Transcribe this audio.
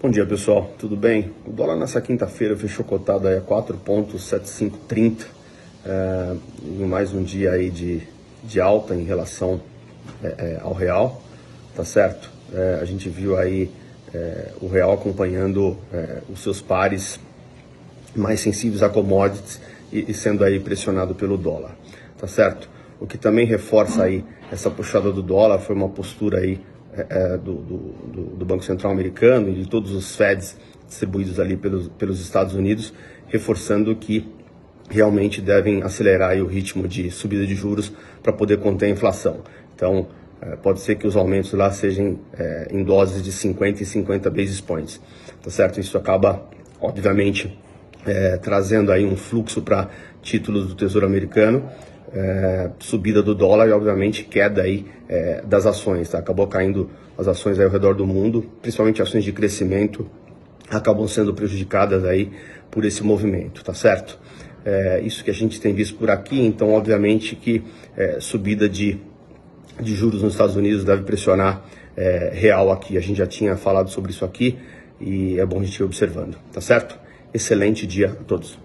Bom dia pessoal, tudo bem? O dólar nessa quinta-feira fechou cotado aí a 4,7530, é, em mais um dia aí de, de alta em relação é, é, ao real, tá certo? A gente viu aí o real acompanhando os seus pares mais sensíveis a commodities e, e sendo aí pressionado pelo dólar, tá certo? O que também reforça aí essa puxada do dólar foi uma postura aí é, é, do, do, do, Banco Central americano e de todos os Feds distribuídos ali pelos, pelos Estados Unidos, reforçando que realmente devem acelerar o ritmo de subida de juros para poder conter a inflação. Então, é, pode ser que os aumentos lá sejam é, em doses de 50 e 50 basis points, tá certo? Isso acaba, obviamente, é, trazendo aí um fluxo para títulos do Tesouro Americano é, subida do dólar e, obviamente, queda aí é, das ações. Tá? Acabou caindo as ações ao redor do mundo, principalmente ações de crescimento, acabam sendo prejudicadas aí por esse movimento, tá certo? É, isso que a gente tem visto por aqui, então, obviamente, que é, subida de, de juros nos Estados Unidos deve pressionar é, real aqui. A gente já tinha falado sobre isso aqui e é bom a gente ir observando, tá certo? Excelente dia a todos.